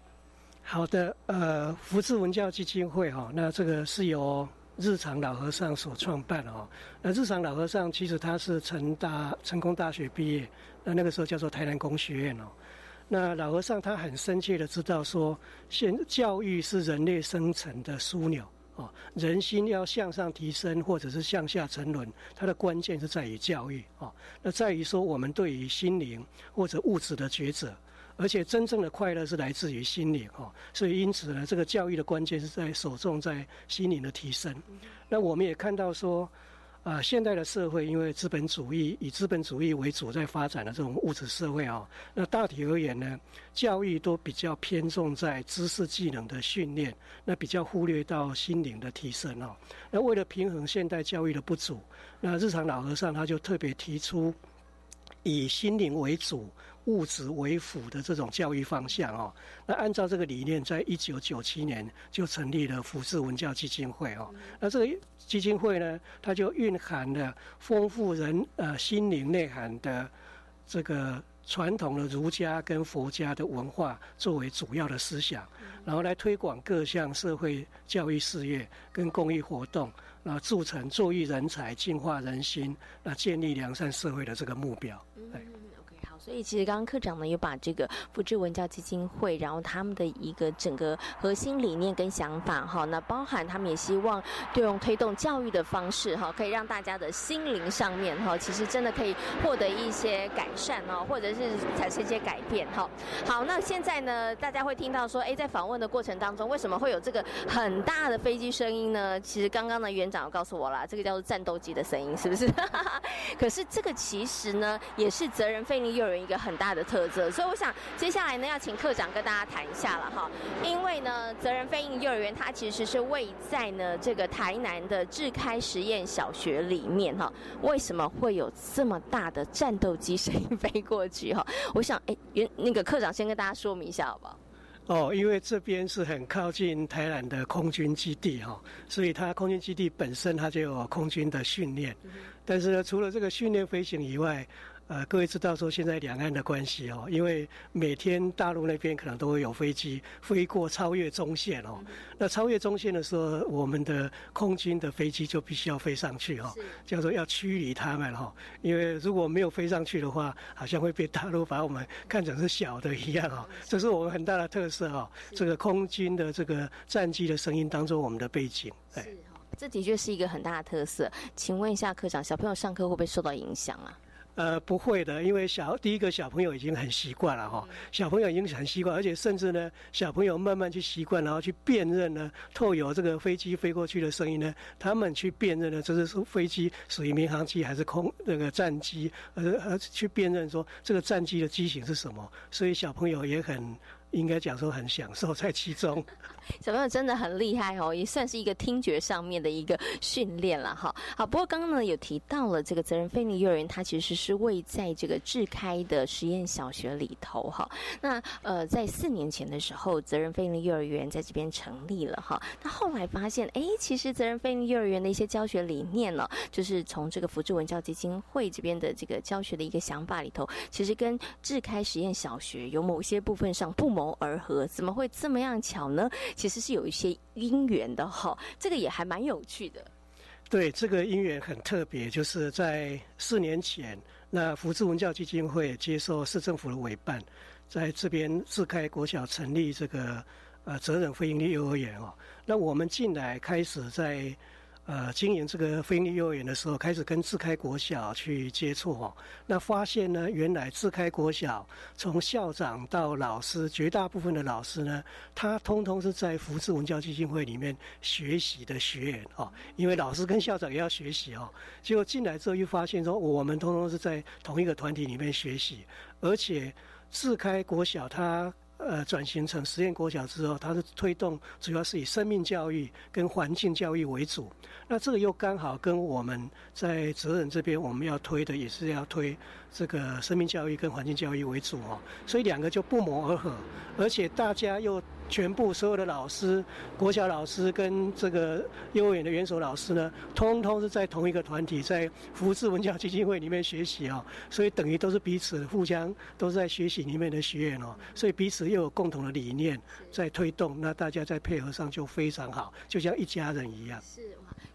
好的，呃，福智文教基金会哈，那这个是由日常老和尚所创办的哦。那日常老和尚其实他是成大成功大学毕业，那那个时候叫做台南工学院哦。那老和尚他很深切的知道说，现教育是人类生存的枢纽。哦，人心要向上提升，或者是向下沉沦，它的关键是在于教育哦。那在于说，我们对于心灵或者物质的抉择，而且真正的快乐是来自于心灵哦。所以因此呢，这个教育的关键是在首重在心灵的提升。那我们也看到说，啊，现代的社会因为资本主义以资本主义为主在发展的这种物质社会啊，那大体而言呢，教育都比较偏重在知识技能的训练，那比较忽略到心灵的提升哦。那为了平衡现代教育的不足，那日常老和尚他就特别提出以心灵为主。物质为辅的这种教育方向哦，那按照这个理念，在一九九七年就成立了福智文教基金会哦。那这个基金会呢，它就蕴含了丰富人呃心灵内涵的这个传统的儒家跟佛家的文化作为主要的思想，然后来推广各项社会教育事业跟公益活动，那促成作育人才、净化人心、那建立良善社会的这个目标。所以，其实刚刚科长呢，有把这个福智文教基金会，然后他们的一个整个核心理念跟想法，哈，那包含他们也希望用推动教育的方式，哈，可以让大家的心灵上面，哈，其实真的可以获得一些改善哦，或者是产生一些改变，哈。好，那现在呢，大家会听到说，哎，在访问的过程当中，为什么会有这个很大的飞机声音呢？其实刚刚呢，园长告诉我啦，这个叫做战斗机的声音，是不是？[laughs] 可是这个其实呢，也是责任费力幼儿园。一个很大的特色，所以我想接下来呢，要请课长跟大家谈一下了哈。因为呢，泽仁飞鹰幼儿园它其实是位在呢这个台南的智开实验小学里面哈。为什么会有这么大的战斗机声音飞过去哈？[laughs] 我想哎，原那个课长先跟大家说明一下好不好？哦，因为这边是很靠近台南的空军基地哈，所以它空军基地本身它就有空军的训练。但是呢，除了这个训练飞行以外，呃，各位知道说现在两岸的关系哦，因为每天大陆那边可能都会有飞机飞过超越中线哦。那超越中线的时候，我们的空军的飞机就必须要飞上去哦，叫做要驱离他们哈。因为如果没有飞上去的话，好像会被大陆把我们看成是小的一样哦。这是我们很大的特色哦。这个空军的这个战机的声音当做，我们的背景。是这的确是一个很大的特色。请问一下科长，小朋友上课会不会受到影响啊？呃，不会的，因为小第一个小朋友已经很习惯了哈，小朋友已经很习惯，而且甚至呢，小朋友慢慢去习惯，然后去辨认呢，透有这个飞机飞过去的声音呢，他们去辨认呢，这是飞机属于民航机还是空那个战机，而而，去辨认说这个战机的机型是什么，所以小朋友也很。应该讲说很享受在其中，[laughs] 小朋友真的很厉害哦，也算是一个听觉上面的一个训练了哈。好，不过刚刚呢有提到了这个责任菲尼幼儿园，它其实是位在这个智开的实验小学里头哈。那呃，在四年前的时候，责任菲尼幼儿园在这边成立了哈。那后来发现，哎，其实责任菲尼幼儿园的一些教学理念呢，就是从这个福智文教基金会这边的这个教学的一个想法里头，其实跟智开实验小学有某些部分上不。谋谋而合，怎么会这么样巧呢？其实是有一些因缘的哈，这个也还蛮有趣的。对，这个因缘很特别，就是在四年前，那福智文教基金会接受市政府的委办，在这边自开国小成立这个呃责任非营利幼儿园哦。那我们进来开始在。呃，经营这个非利幼儿园的时候，开始跟自开国小去接触哦。那发现呢，原来自开国小从校长到老师，绝大部分的老师呢，他通通是在福智文教基金会里面学习的学员哦。因为老师跟校长也要学习哦。结果进来之后，又发现说，我们通通是在同一个团体里面学习，而且自开国小他。呃，转型成实验国小之后，它是推动主要是以生命教育跟环境教育为主。那这个又刚好跟我们在责任这边我们要推的也是要推这个生命教育跟环境教育为主哦，所以两个就不谋而合，而且大家又。全部所有的老师，国小老师跟这个幼儿园的元首老师呢，通通是在同一个团体，在福智文教基金会里面学习哦，所以等于都是彼此互相都是在学习里面的学员哦，所以彼此又有共同的理念在推动，那大家在配合上就非常好，就像一家人一样。是。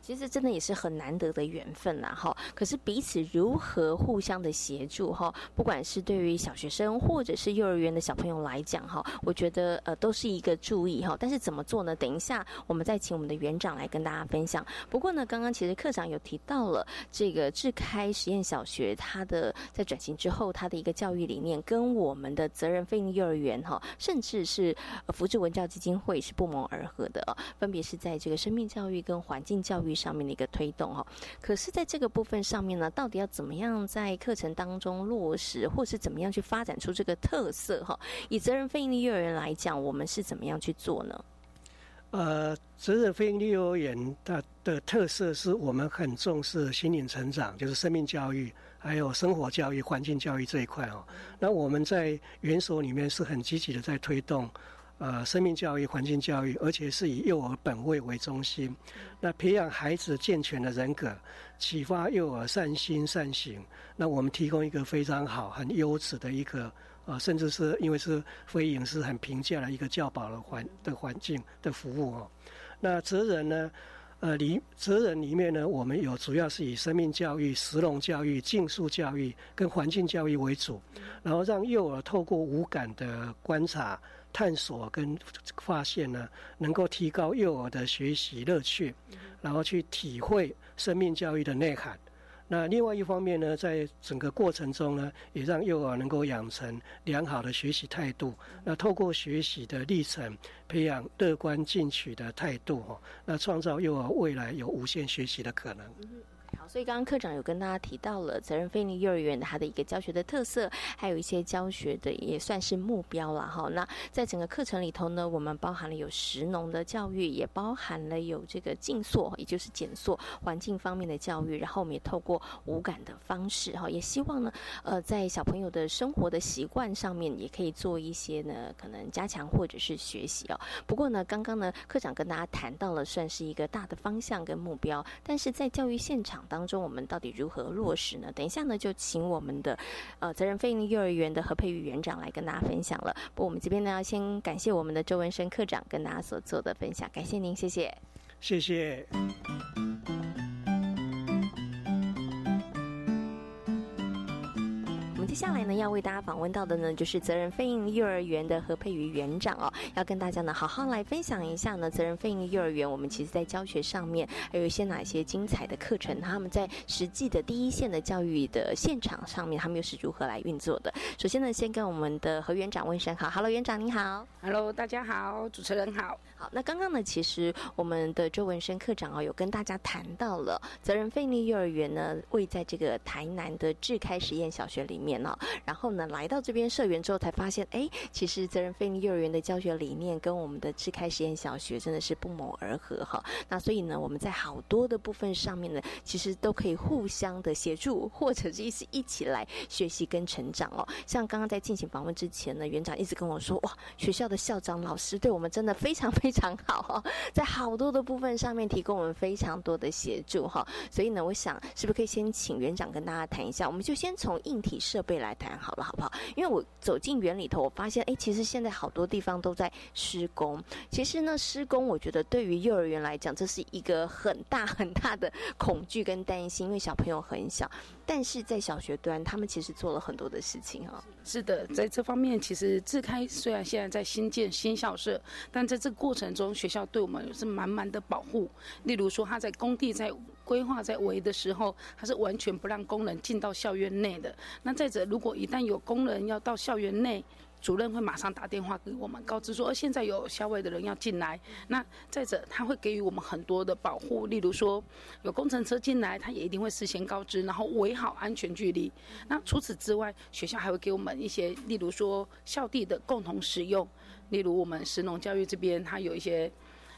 其实真的也是很难得的缘分啦，哈。可是彼此如何互相的协助，哈，不管是对于小学生或者是幼儿园的小朋友来讲，哈，我觉得呃都是一个注意哈。但是怎么做呢？等一下我们再请我们的园长来跟大家分享。不过呢，刚刚其实课长有提到了这个智开实验小学，它的在转型之后，它的一个教育理念跟我们的责任费用幼儿园哈，甚至是福智文教基金会是不谋而合的，分别是在这个生命教育跟环境教。育上面的一个推动哈。可是，在这个部分上面呢，到底要怎么样在课程当中落实，或是怎么样去发展出这个特色哈？以责任非营利幼儿园来讲，我们是怎么样去做呢？呃，责任非营利幼儿园它的特色是我们很重视心灵成长，就是生命教育，还有生活教育、环境教育这一块哦。那我们在园所里面是很积极的在推动。呃，生命教育、环境教育，而且是以幼儿本位为中心，那培养孩子健全的人格，启发幼儿善心善行。那我们提供一个非常好、很优质的一个，呃，甚至是因为是非影视很平价的一个教保的环的环境的服务哦。那责任呢？呃，里责任里面呢，我们有主要是以生命教育、石龙教育、竞速教育跟环境教育为主，然后让幼儿透过五感的观察。探索跟发现呢，能够提高幼儿的学习乐趣，然后去体会生命教育的内涵。那另外一方面呢，在整个过程中呢，也让幼儿能够养成良好的学习态度。那透过学习的历程，培养乐观进取的态度，哈，那创造幼儿未来有无限学习的可能。好，所以刚刚课长有跟大家提到了责任非利幼儿园的它的一个教学的特色，还有一些教学的也算是目标了哈。那在整个课程里头呢，我们包含了有实农的教育，也包含了有这个静塑，也就是减塑环境方面的教育。然后我们也透过无感的方式哈，也希望呢，呃，在小朋友的生活的习惯上面也可以做一些呢，可能加强或者是学习哦。不过呢，刚刚呢，课长跟大家谈到了算是一个大的方向跟目标，但是在教育现场。当中我们到底如何落实呢？等一下呢，就请我们的呃责任非营利幼儿园的何佩瑜园长来跟大家分享了。不，我们这边呢要先感谢我们的周文生科长跟大家所做的分享，感谢您，谢谢，谢谢。接下来呢，要为大家访问到的呢，就是责任非营利幼儿园的何佩瑜园长哦，要跟大家呢好好来分享一下呢，责任非营利幼儿园我们其实在教学上面还有一些哪些精彩的课程，他们在实际的第一线的教育的现场上面，他们又是如何来运作的？首先呢，先跟我们的何园长问声好，Hello，园长您好，Hello，大家好，主持人好。好，那刚刚呢，其实我们的周文生科长哦，有跟大家谈到了责任费力幼儿园呢，位在这个台南的智开实验小学里面哦。然后呢，来到这边社园之后，才发现，哎，其实责任费力幼儿园的教学理念跟我们的智开实验小学真的是不谋而合哈。那所以呢，我们在好多的部分上面呢，其实都可以互相的协助，或者是一起一起来学习跟成长哦。像刚刚在进行访问之前呢，园长一直跟我说，哇，学校的校长老师对我们真的非常非。常好哈，在好多的部分上面提供我们非常多的协助哈，所以呢，我想是不是可以先请园长跟大家谈一下？我们就先从硬体设备来谈好了，好不好？因为我走进园里头，我发现哎，其实现在好多地方都在施工。其实呢，施工我觉得对于幼儿园来讲，这是一个很大很大的恐惧跟担心，因为小朋友很小。但是在小学端，他们其实做了很多的事情哈。是的，在这方面，其实自开虽然现在在新建新校舍，但在这个过程中，学校对我们是满满的保护。例如说，他在工地在规划在围的时候，他是完全不让工人进到校园内的。那再者，如果一旦有工人要到校园内，主任会马上打电话给我们，告知说，现在有校外的人要进来。那再者，他会给予我们很多的保护，例如说，有工程车进来，他也一定会事先告知，然后围好安全距离。那除此之外，学校还会给我们一些，例如说校地的共同使用，例如我们石农教育这边，它有一些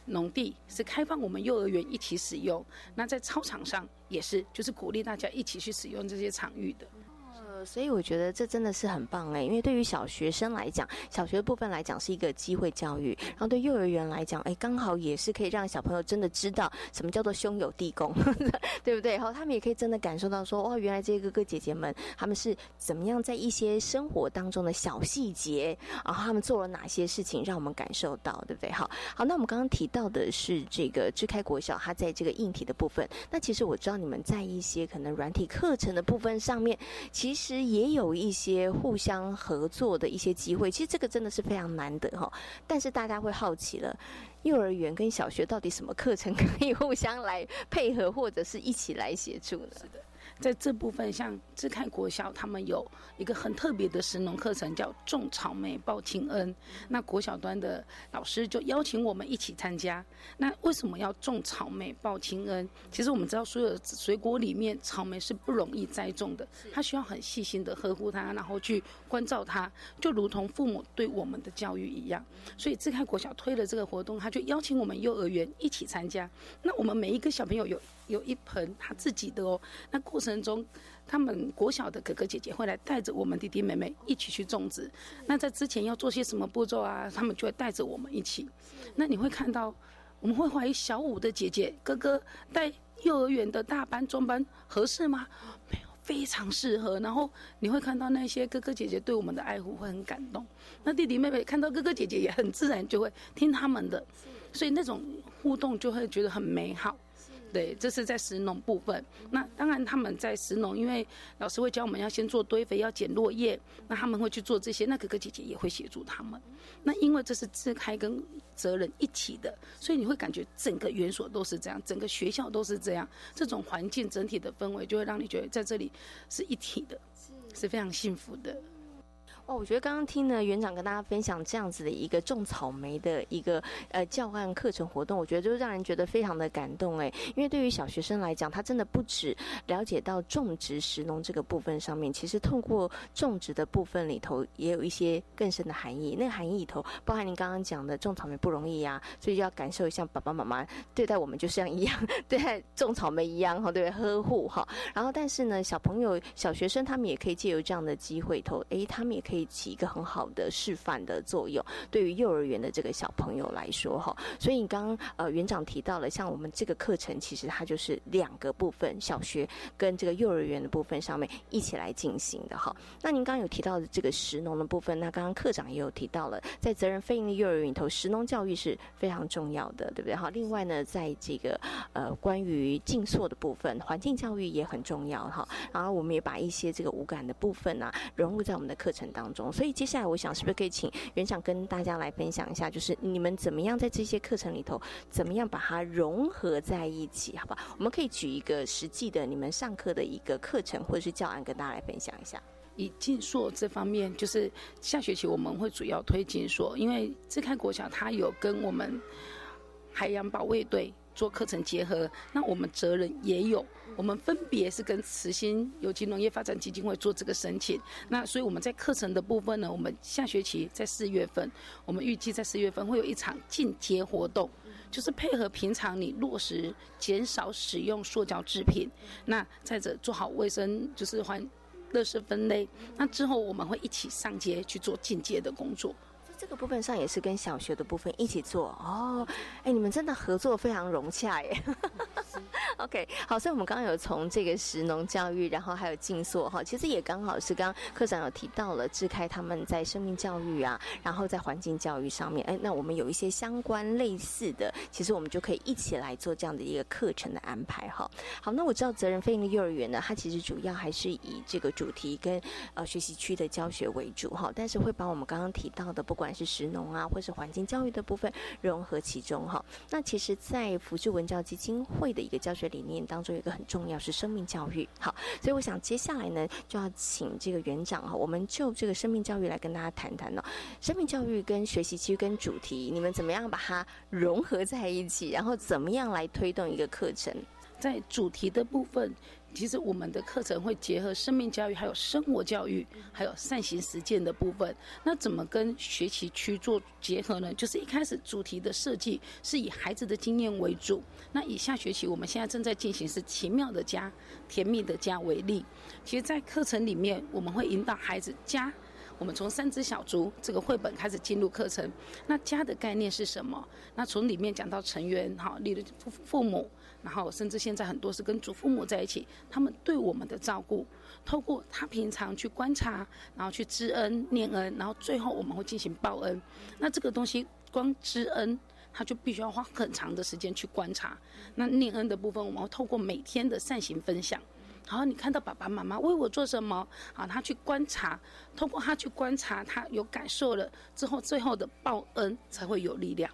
农地是开放我们幼儿园一起使用。那在操场上也是，就是鼓励大家一起去使用这些场域的。所以我觉得这真的是很棒哎，因为对于小学生来讲，小学部分来讲是一个机会教育，然后对幼儿园来讲，哎，刚好也是可以让小朋友真的知道什么叫做兄友弟恭，[laughs] 对不对？然后他们也可以真的感受到说，哇，原来这些哥哥姐姐们他们是怎么样在一些生活当中的小细节，然后他们做了哪些事情，让我们感受到，对不对？好，好，那我们刚刚提到的是这个支开国小，它在这个硬体的部分，那其实我知道你们在一些可能软体课程的部分上面，其实。其实也有一些互相合作的一些机会，其实这个真的是非常难得哈。但是大家会好奇了，幼儿园跟小学到底什么课程可以互相来配合，或者是一起来协助呢？是的。在这部分，像志开国小，他们有一个很特别的食农课程，叫种草莓报亲恩。那国小端的老师就邀请我们一起参加。那为什么要种草莓报亲恩？其实我们知道，所有水果里面，草莓是不容易栽种的，它需要很细心的呵护它，然后去关照它，就如同父母对我们的教育一样。所以志开国小推了这个活动，他就邀请我们幼儿园一起参加。那我们每一个小朋友有有一盆他自己的哦。那过程中，他们国小的哥哥姐姐会来带着我们弟弟妹妹一起去种植。那在之前要做些什么步骤啊？他们就会带着我们一起。那你会看到，我们会怀疑小五的姐姐哥哥带幼儿园的大班中班合适吗？没有，非常适合。然后你会看到那些哥哥姐姐对我们的爱护会很感动。那弟弟妹妹看到哥哥姐姐也很自然就会听他们的，所以那种互动就会觉得很美好。对，这是在石农部分。那当然，他们在石农，因为老师会教我们要先做堆肥，要捡落叶，那他们会去做这些。那哥哥姐姐也会协助他们。那因为这是自开跟责任一起的，所以你会感觉整个园所都是这样，整个学校都是这样。这种环境整体的氛围，就会让你觉得在这里是一体的，是非常幸福的。哦，我觉得刚刚听呢园长跟大家分享这样子的一个种草莓的一个呃教案课程活动，我觉得就让人觉得非常的感动哎，因为对于小学生来讲，他真的不止了解到种植食农这个部分上面，其实透过种植的部分里头，也有一些更深的含义。那个含义里头，包含您刚刚讲的种草莓不容易呀，所以就要感受像爸爸妈妈对待我们就像一样 [laughs] 对待种草莓一样哈，对呵护哈。然后但是呢，小朋友小学生他们也可以借由这样的机会头，哎，他们也可以。可以起一个很好的示范的作用，对于幼儿园的这个小朋友来说哈。所以你刚刚呃园长提到了，像我们这个课程，其实它就是两个部分，小学跟这个幼儿园的部分上面一起来进行的哈。那您刚刚有提到的这个食农的部分，那刚刚课长也有提到了，在责任非营利幼儿园里头，食农教育是非常重要的，对不对哈？另外呢，在这个呃关于静坐的部分，环境教育也很重要哈。然后我们也把一些这个无感的部分呢融入在我们的课程当。所以接下来我想是不是可以请园长跟大家来分享一下，就是你们怎么样在这些课程里头，怎么样把它融合在一起，好吧？我们可以举一个实际的你们上课的一个课程或者是教案，跟大家来分享一下。以静硕这方面，就是下学期我们会主要推静硕，因为自开国小它有跟我们海洋保卫队做课程结合，那我们责任也有。我们分别是跟慈心有机农业发展基金会做这个申请，那所以我们在课程的部分呢，我们下学期在四月份，我们预计在四月份会有一场进阶活动，就是配合平常你落实减少使用塑胶制品，那再者做好卫生，就是环乐事分类，那之后我们会一起上街去做进阶的工作。这个部分上也是跟小学的部分一起做哦，哎，你们真的合作非常融洽耶。[laughs] OK，好，所以我们刚刚有从这个食农教育，然后还有静坐哈，其实也刚好是刚刚科长有提到了志开他们在生命教育啊，然后在环境教育上面，哎，那我们有一些相关类似的，其实我们就可以一起来做这样的一个课程的安排哈。好，那我知道责任飞营的幼儿园呢，它其实主要还是以这个主题跟呃学习区的教学为主哈，但是会把我们刚刚提到的不管是食农啊，或是环境教育的部分融合其中哈。那其实，在福智文教基金会的一个教学理念当中，有一个很重要是生命教育。好，所以我想接下来呢，就要请这个园长哈，我们就这个生命教育来跟大家谈谈呢。生命教育跟学习区跟主题，你们怎么样把它融合在一起？然后怎么样来推动一个课程？在主题的部分。其实我们的课程会结合生命教育，还有生活教育，还有善行实践的部分。那怎么跟学习区做结合呢？就是一开始主题的设计是以孩子的经验为主。那以下学期我们现在正在进行是奇妙的家、甜蜜的家为例。其实，在课程里面，我们会引导孩子家。我们从三只小猪这个绘本开始进入课程。那家的概念是什么？那从里面讲到成员，哈，例如父父母。然后，甚至现在很多是跟祖父母在一起，他们对我们的照顾，透过他平常去观察，然后去知恩念恩，然后最后我们会进行报恩。那这个东西光知恩，他就必须要花很长的时间去观察。那念恩的部分，我们会透过每天的善行分享。好，你看到爸爸妈妈为我做什么？啊，他去观察，通过他去观察，他有感受了之后，最后的报恩才会有力量。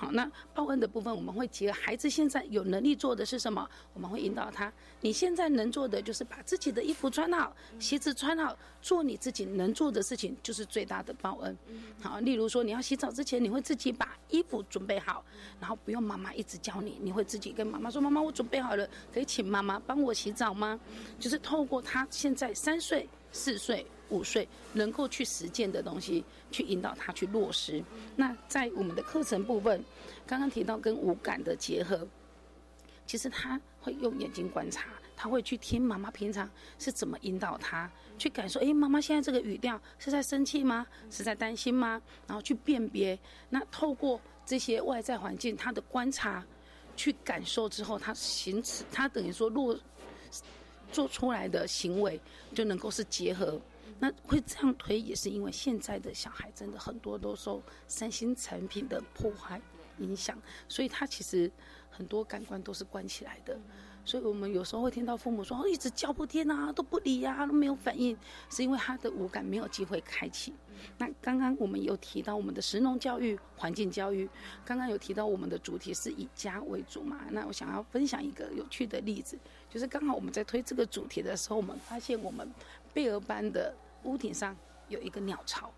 好，那报恩的部分我们会结合孩子现在有能力做的是什么？我们会引导他，你现在能做的就是把自己的衣服穿好，鞋子穿好，做你自己能做的事情，就是最大的报恩。好，例如说你要洗澡之前，你会自己把衣服准备好，然后不用妈妈一直教你，你会自己跟妈妈说：“妈妈，我准备好了，可以请妈妈帮我洗澡吗？”就是透过他现在三岁、四岁。五岁能够去实践的东西，去引导他去落实。那在我们的课程部分，刚刚提到跟五感的结合，其实他会用眼睛观察，他会去听妈妈平常是怎么引导他去感受。哎，妈妈现在这个语调是在生气吗？是在担心吗？然后去辨别。那透过这些外在环境，他的观察去感受之后，他行持，他等于说落做出来的行为就能够是结合。那会这样推，也是因为现在的小孩真的很多都受三星产品的破坏影响，所以他其实很多感官都是关起来的。所以我们有时候会听到父母说，一直叫不听啊，都不理啊，都没有反应，是因为他的五感没有机会开启。那刚刚我们有提到我们的实农教育、环境教育，刚刚有提到我们的主题是以家为主嘛？那我想要分享一个有趣的例子，就是刚好我们在推这个主题的时候，我们发现我们贝尔班的。屋顶上有一个鸟巢，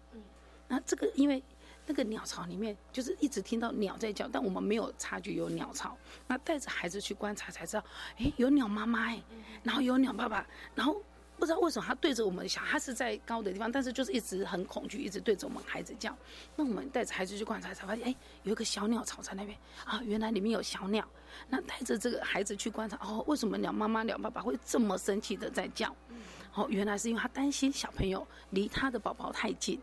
那这个因为那个鸟巢里面就是一直听到鸟在叫，但我们没有察觉有鸟巢。那带着孩子去观察才知道，哎，有鸟妈妈哎，然后有鸟爸爸，然后不知道为什么他对着我们小，他是在高的地方，但是就是一直很恐惧，一直对着我们孩子叫。那我们带着孩子去观察才发现，哎，有一个小鸟巢在那边啊，原来里面有小鸟。那带着这个孩子去观察，哦，为什么鸟妈妈、鸟爸爸会这么生气的在叫？哦，原来是因为他担心小朋友离他的宝宝太近。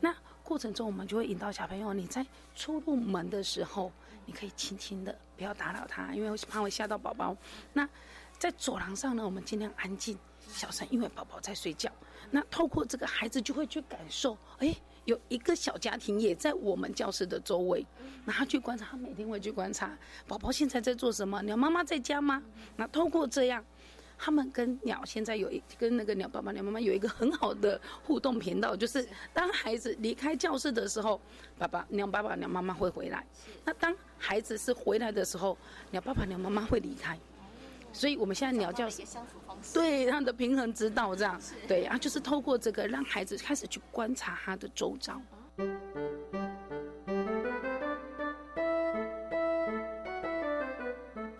那过程中，我们就会引导小朋友，你在出入门的时候，你可以轻轻的，不要打扰他，因为怕会吓到宝宝。那在走廊上呢，我们尽量安静、小声，因为宝宝在睡觉。那透过这个孩子就会去感受，哎，有一个小家庭也在我们教室的周围。那他去观察，他每天会去观察宝宝现在在做什么，鸟妈妈在家吗？那透过这样。他们跟鸟现在有一跟那个鸟爸爸、鸟妈妈有一个很好的互动频道，就是当孩子离开教室的时候，爸爸、鸟爸爸、鸟妈妈会回来；那当孩子是回来的时候，鸟爸爸、鸟妈妈会离开。所以我们现在鸟叫对他的平衡之道这样，对啊，就是透过这个让孩子开始去观察他的周遭。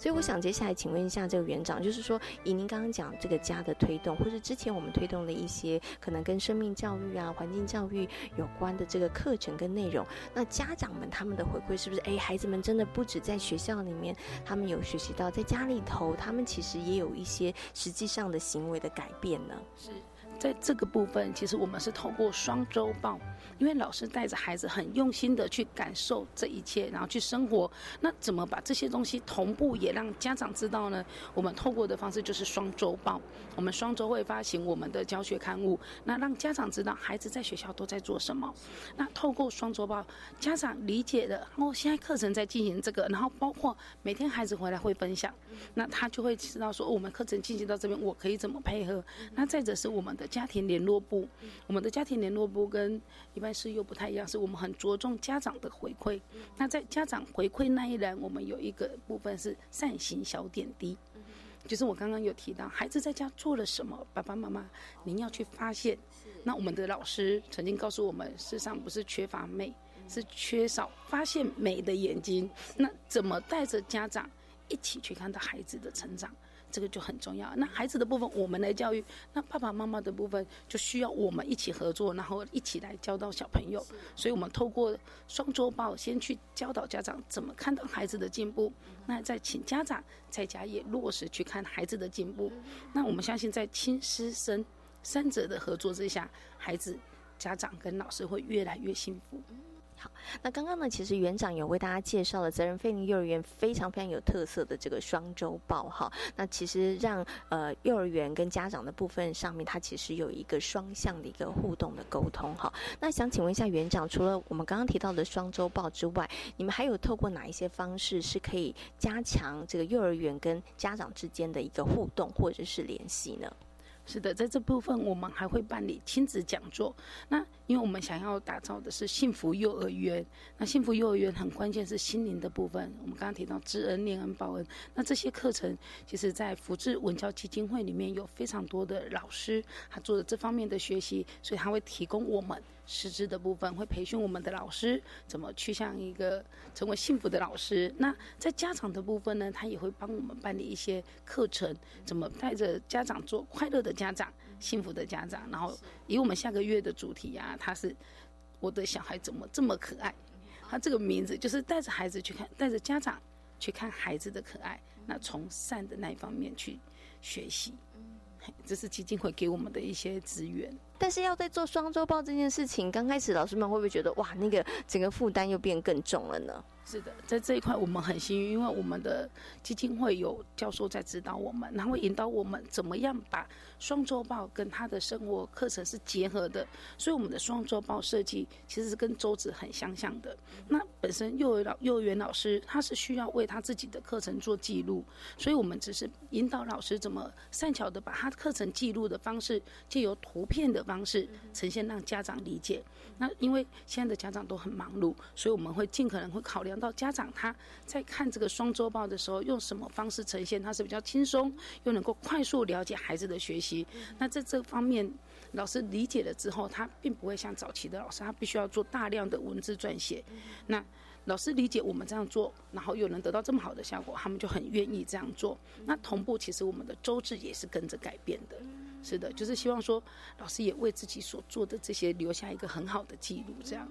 所以我想接下来请问一下这个园长，就是说以您刚刚讲这个家的推动，或者之前我们推动的一些可能跟生命教育啊、环境教育有关的这个课程跟内容，那家长们他们的回馈是不是？哎，孩子们真的不止在学校里面，他们有学习到，在家里头，他们其实也有一些实际上的行为的改变呢？是。在这个部分，其实我们是透过双周报，因为老师带着孩子很用心的去感受这一切，然后去生活。那怎么把这些东西同步也让家长知道呢？我们透过的方式就是双周报。我们双周会发行我们的教学刊物，那让家长知道孩子在学校都在做什么。那透过双周报，家长理解的哦，现在课程在进行这个，然后包括每天孩子回来会分享，那他就会知道说，我们课程进行到这边，我可以怎么配合。那再者是我们的。家庭联络部，我们的家庭联络部跟一般是又不太一样，是我们很着重家长的回馈。那在家长回馈那一栏，我们有一个部分是善行小点滴，就是我刚刚有提到，孩子在家做了什么，爸爸妈妈您要去发现。那我们的老师曾经告诉我们，世上不是缺乏美，是缺少发现美的眼睛。那怎么带着家长一起去看到孩子的成长？这个就很重要。那孩子的部分，我们来教育；那爸爸妈妈的部分，就需要我们一起合作，然后一起来教导小朋友。所以，我们透过双周报，先去教导家长怎么看到孩子的进步，那再请家长在家也落实去看孩子的进步。那我们相信，在亲师生三者的合作之下，孩子、家长跟老师会越来越幸福。好，那刚刚呢，其实园长有为大家介绍了责任菲林幼儿园非常非常有特色的这个双周报哈。那其实让呃幼儿园跟家长的部分上面，它其实有一个双向的一个互动的沟通哈。那想请问一下园长，除了我们刚刚提到的双周报之外，你们还有透过哪一些方式是可以加强这个幼儿园跟家长之间的一个互动或者是联系呢？是的，在这部分我们还会办理亲子讲座。那因为我们想要打造的是幸福幼儿园，那幸福幼儿园很关键是心灵的部分。我们刚刚提到知恩、念恩、报恩，那这些课程其实，在福智文教基金会里面有非常多的老师，他做了这方面的学习，所以他会提供我们。师资的部分会培训我们的老师怎么去向一个成为幸福的老师。那在家长的部分呢，他也会帮我们办理一些课程，怎么带着家长做快乐的家长、幸福的家长。然后以我们下个月的主题啊，他是我的小孩怎么这么可爱？他这个名字就是带着孩子去看，带着家长去看孩子的可爱，那从善的那一方面去学习。这是基金会给我们的一些资源。但是要在做双周报这件事情，刚开始老师们会不会觉得哇，那个整个负担又变更重了呢？是的，在这一块我们很幸运，因为我们的基金会有教授在指导我们，他会引导我们怎么样把双周报跟他的生活课程是结合的。所以我们的双周报设计其实是跟周子很相像的。那本身幼儿老幼儿园老师他是需要为他自己的课程做记录，所以我们只是引导老师怎么善巧的把他课程记录的方式借由图片的方式呈现，让家长理解。那因为现在的家长都很忙碌，所以我们会尽可能会考虑。到家长他在看这个双周报的时候，用什么方式呈现，他是比较轻松，又能够快速了解孩子的学习。那在这方面，老师理解了之后，他并不会像早期的老师，他必须要做大量的文字撰写。那老师理解我们这样做，然后又能得到这么好的效果，他们就很愿意这样做。那同步，其实我们的周志也是跟着改变的。是的，就是希望说，老师也为自己所做的这些留下一个很好的记录，这样。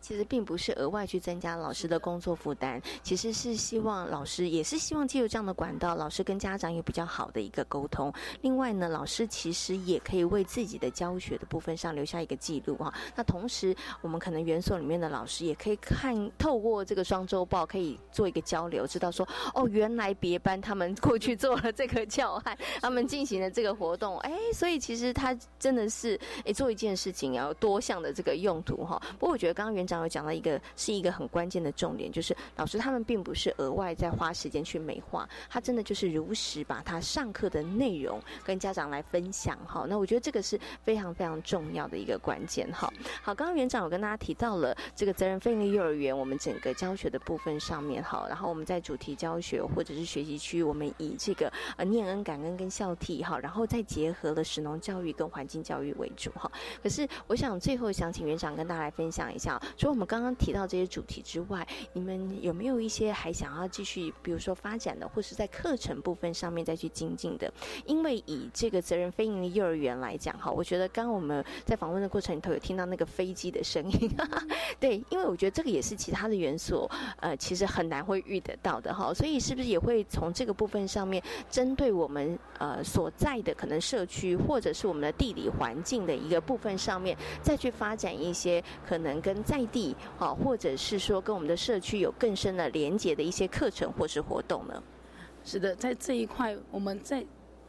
其实并不是额外去增加老师的工作负担，其实是希望老师也是希望借由这样的管道，老师跟家长有比较好的一个沟通。另外呢，老师其实也可以为自己的教学的部分上留下一个记录哈。那同时，我们可能园所里面的老师也可以看透过这个双周报，可以做一个交流，知道说哦，原来别班他们过去做了这个教案，他们进行了这个活动，哎，所以其实他真的是哎做一件事情要多项的这个用途哈。不过我觉得刚刚园长有讲到一个是一个很关键的重点，就是老师他们并不是额外在花时间去美化，他真的就是如实把他上课的内容跟家长来分享哈。那我觉得这个是非常非常重要的一个关键哈。好，刚刚园长有跟大家提到了这个责任分离幼儿园，我们整个教学的部分上面哈，然后我们在主题教学或者是学习区，我们以这个呃念恩、感恩跟孝悌哈，然后再结合了使农教育跟环境教育为主哈。可是我想最后想请园长跟大家来分享一下，除了我们刚刚提到这些主题之外，你们有没有一些还想要继续，比如说发展的，或是在课程部分上面再去精进的？因为以这个责任非营的幼儿园来讲，哈，我觉得刚刚我们在访问的过程里头有听到那个飞机的声音，[laughs] 对，因为我觉得这个也是其他的元素，呃，其实很难会遇得到的，哈，所以是不是也会从这个部分上面，针对我们呃所在的可能社区或者是我们的地理环境的一个部分上面，再去发展一些可能跟在地，啊。或者是说跟我们的社区有更深的连接的一些课程或是活动呢？是的，在这一块，我们在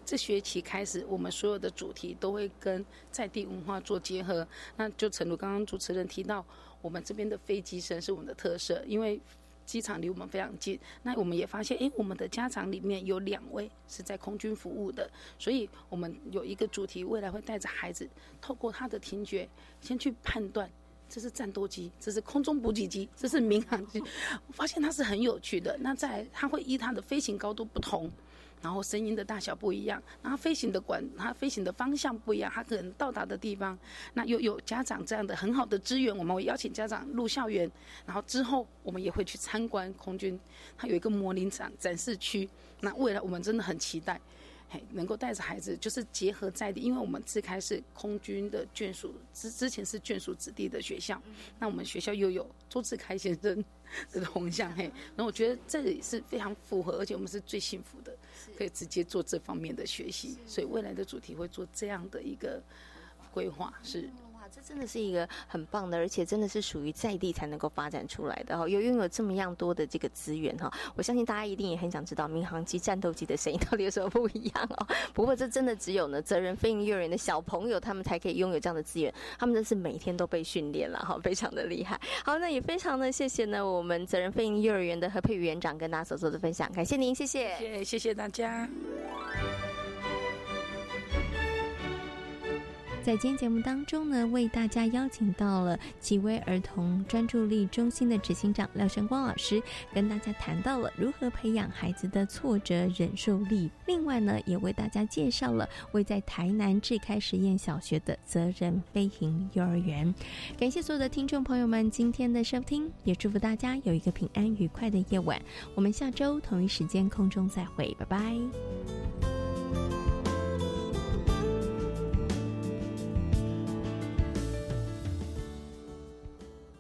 这学期开始，我们所有的主题都会跟在地文化做结合。那就诚如刚刚主持人提到，我们这边的飞机声是我们的特色，因为机场离我们非常近。那我们也发现，哎，我们的家长里面有两位是在空军服务的，所以我们有一个主题，未来会带着孩子透过他的听觉，先去判断。这是战斗机，这是空中补给机，这是民航机。我发现它是很有趣的。那在它会依它的飞行高度不同，然后声音的大小不一样，然后飞行的管它飞行的方向不一样，它可能到达的地方，那又有家长这样的很好的资源，我们会邀请家长入校园，然后之后我们也会去参观空军，它有一个模拟展展示区。那未来我们真的很期待。能够带着孩子，就是结合在地，因为我们自开是空军的眷属，之之前是眷属子弟的学校，那我们学校又有周志开先生 [laughs] 的铜像，嘿，那我觉得这里是非常符合，而且我们是最幸福的，可以直接做这方面的学习，所以未来的主题会做这样的一个规划是。这真的是一个很棒的，而且真的是属于在地才能够发展出来的哈。有拥有这么样多的这个资源哈，我相信大家一定也很想知道民航机、战斗机的声音到底有什么不一样哦。不过这真的只有呢责任飞行幼儿园的小朋友他们才可以拥有这样的资源，他们真是每天都被训练了哈，非常的厉害。好，那也非常的谢谢呢我们责任飞行幼儿园的何佩园长跟大家所做的分享，感谢您，谢，谢谢谢大家。在今天节目当中呢，为大家邀请到了奇威儿童专注力中心的执行长廖晨光老师，跟大家谈到了如何培养孩子的挫折忍受力。另外呢，也为大家介绍了位在台南智开实验小学的责任飞行幼儿园。感谢所有的听众朋友们今天的收听，也祝福大家有一个平安愉快的夜晚。我们下周同一时间空中再会，拜拜。